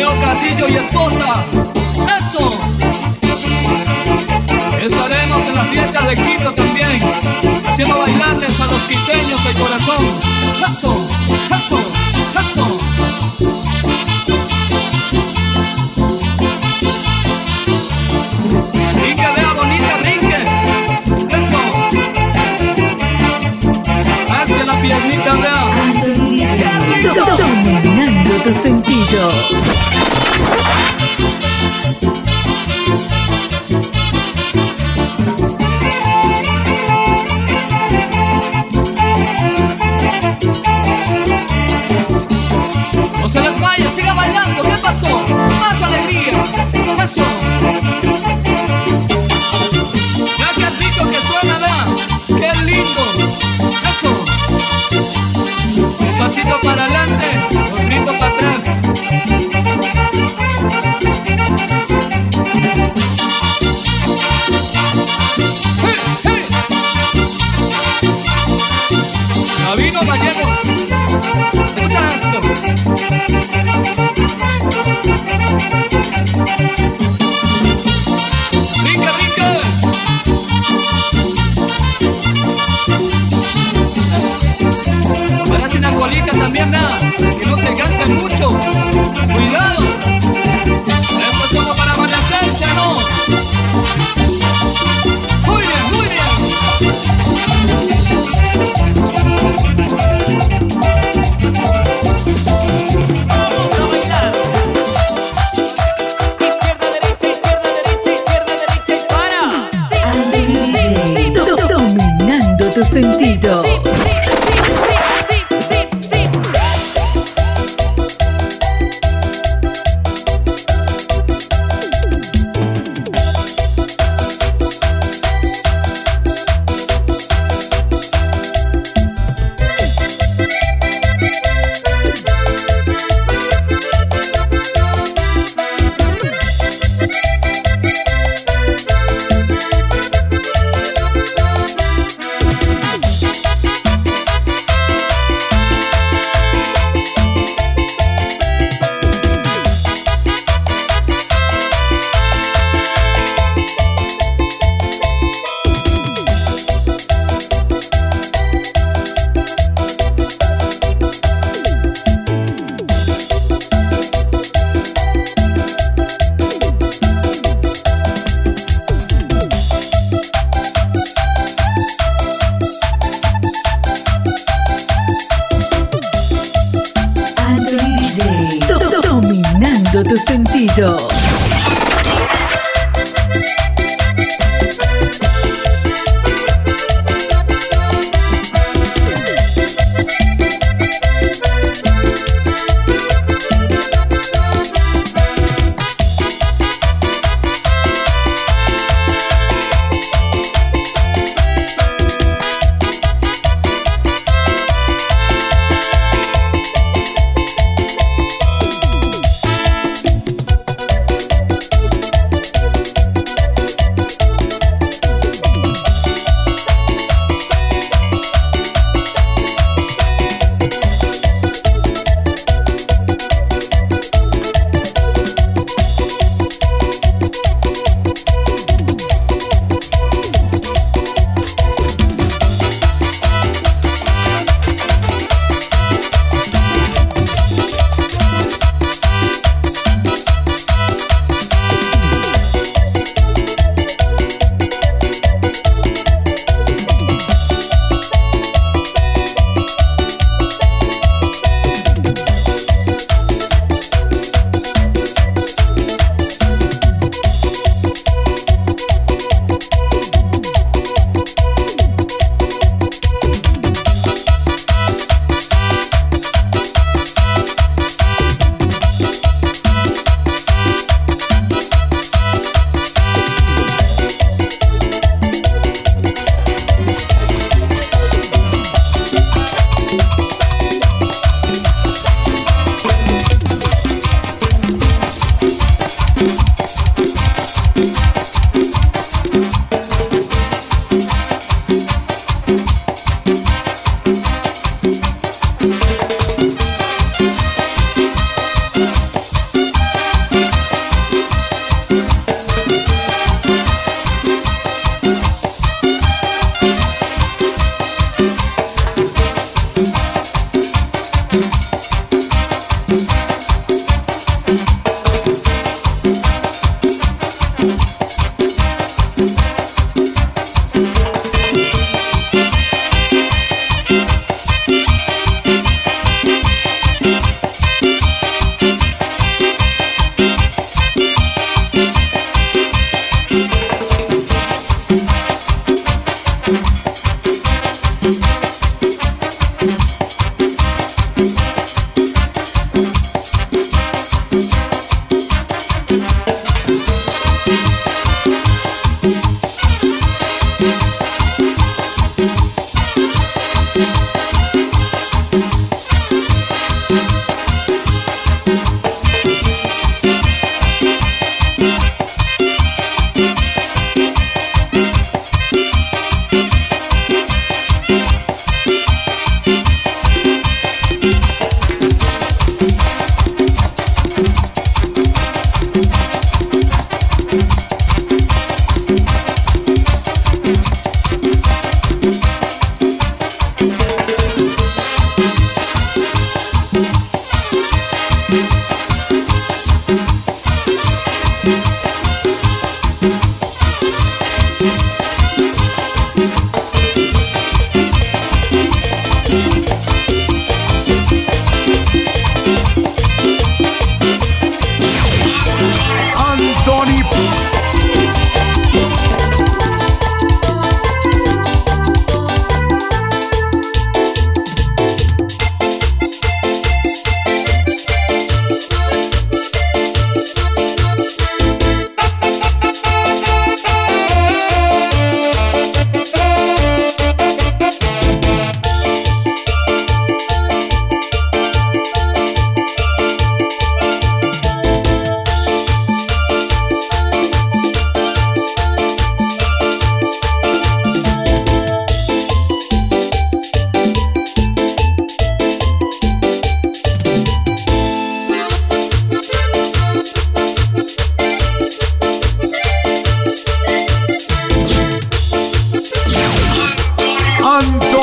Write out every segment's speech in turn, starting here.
Leo Carrillo y esposa. ¡Eso! Estaremos en la fiesta de Quito también, haciendo bailantes a los quiteños de corazón. ¡Eso! tu sentido. Cuidado.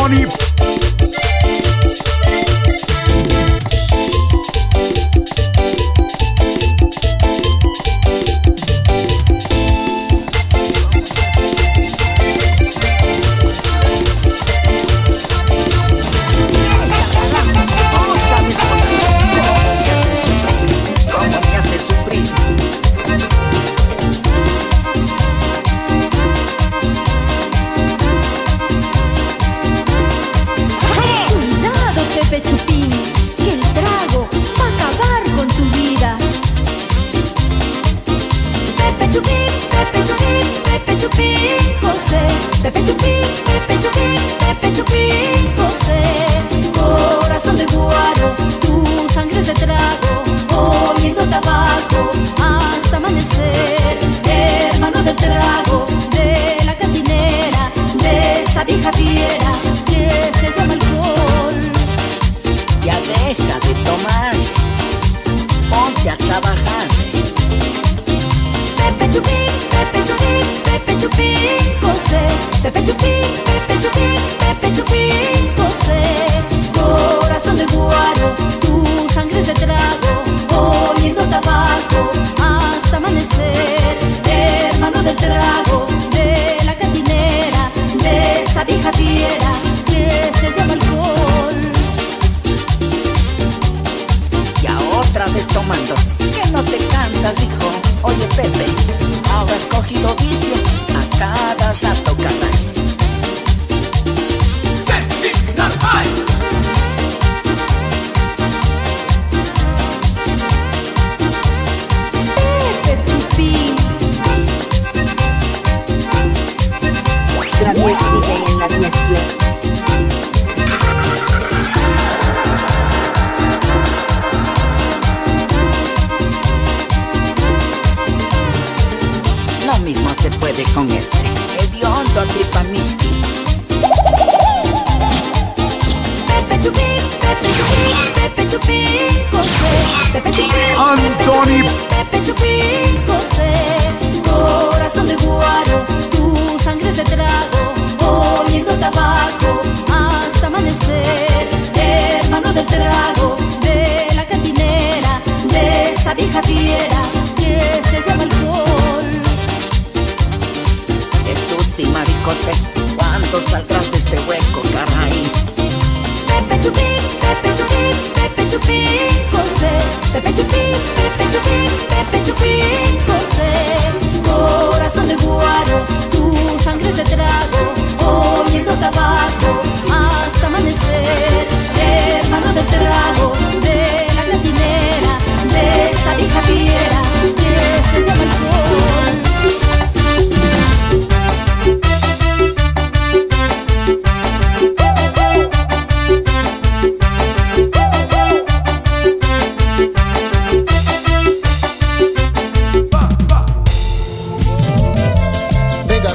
money.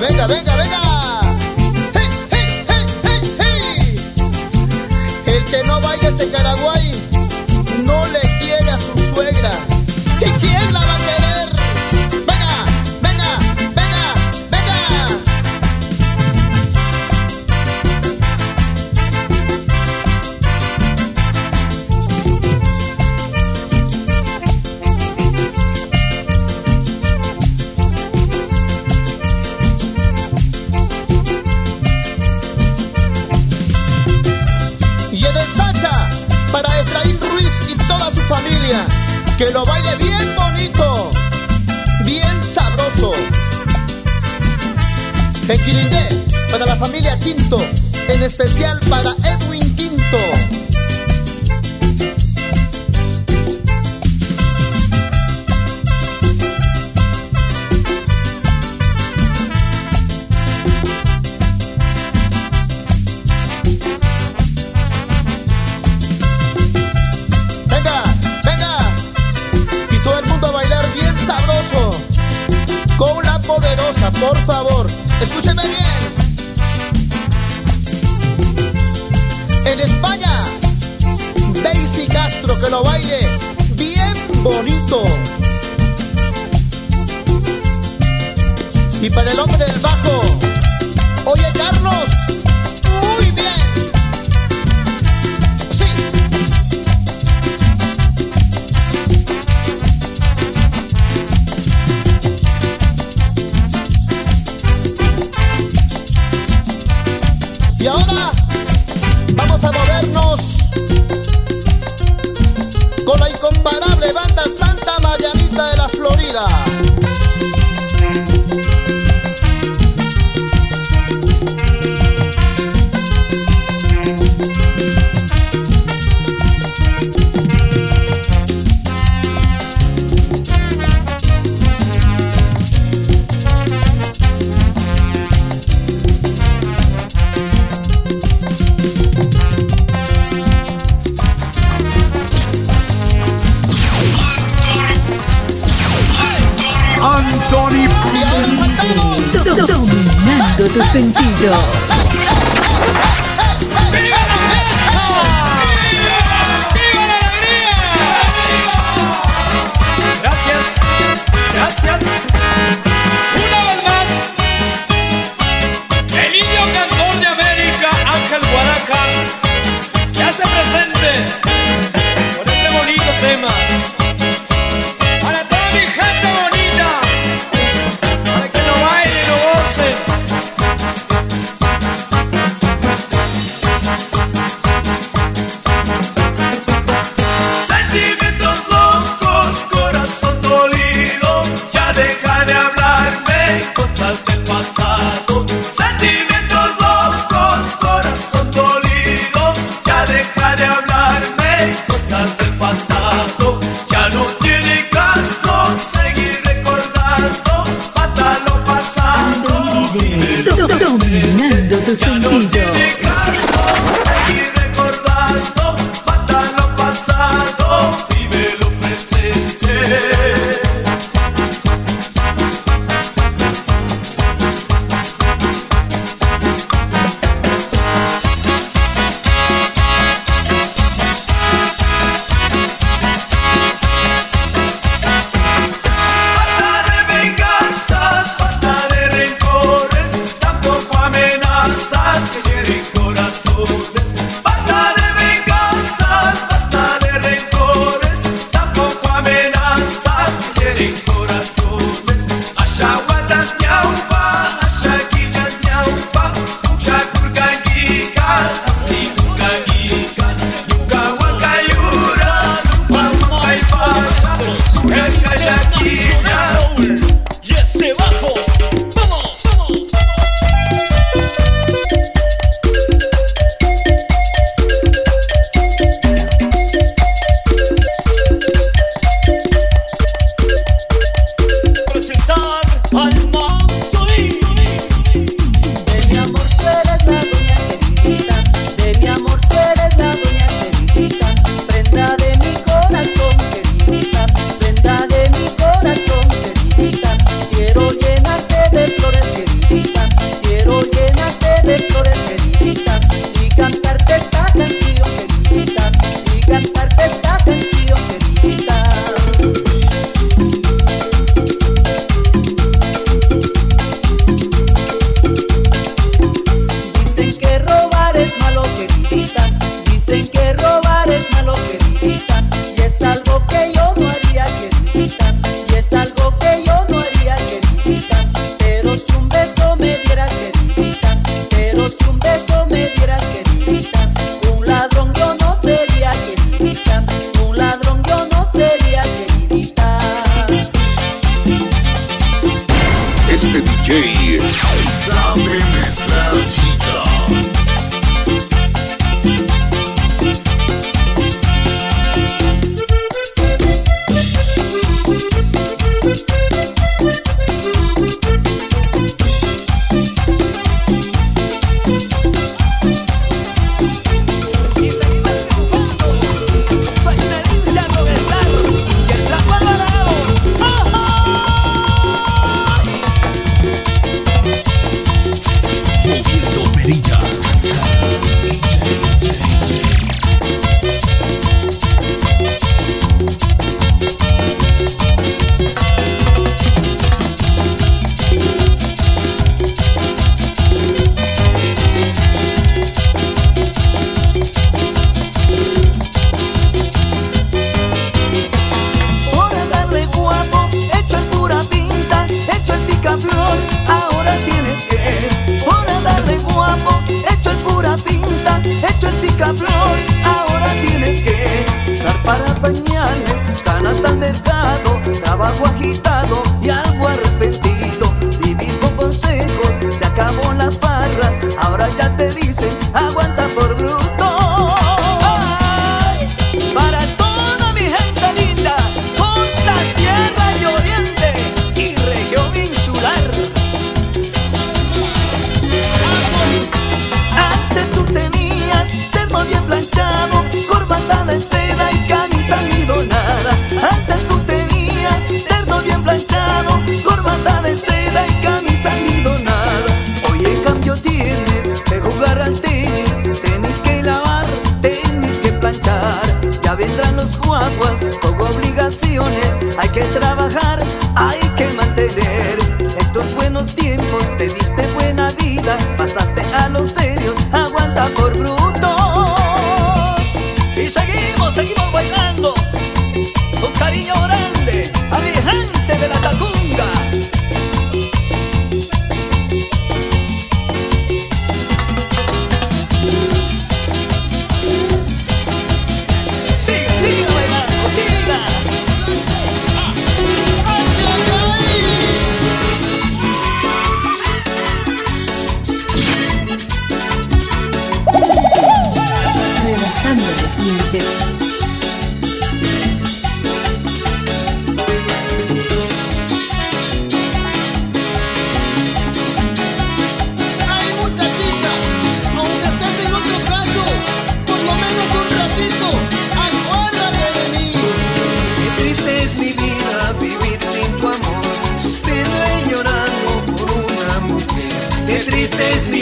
Venga, venga, venga, agitado Is me.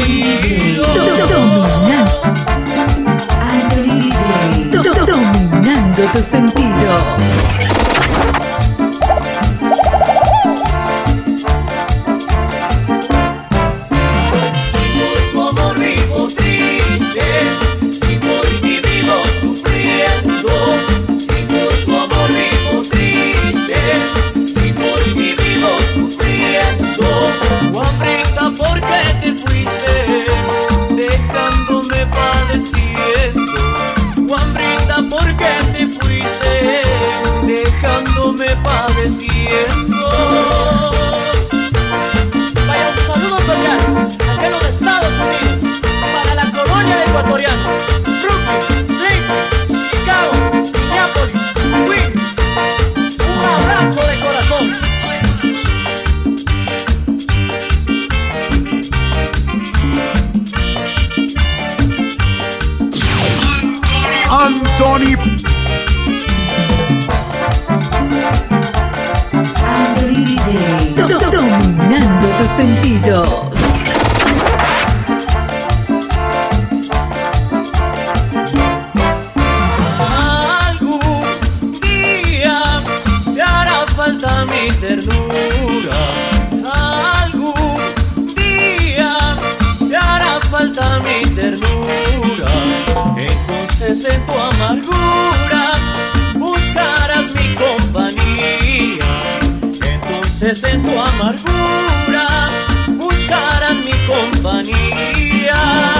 Dominando. Tu sentido. See year. mi ternura. Algún día te hará falta mi ternura. Entonces en tu amargura buscarás mi compañía. Entonces en tu amargura buscarás mi compañía.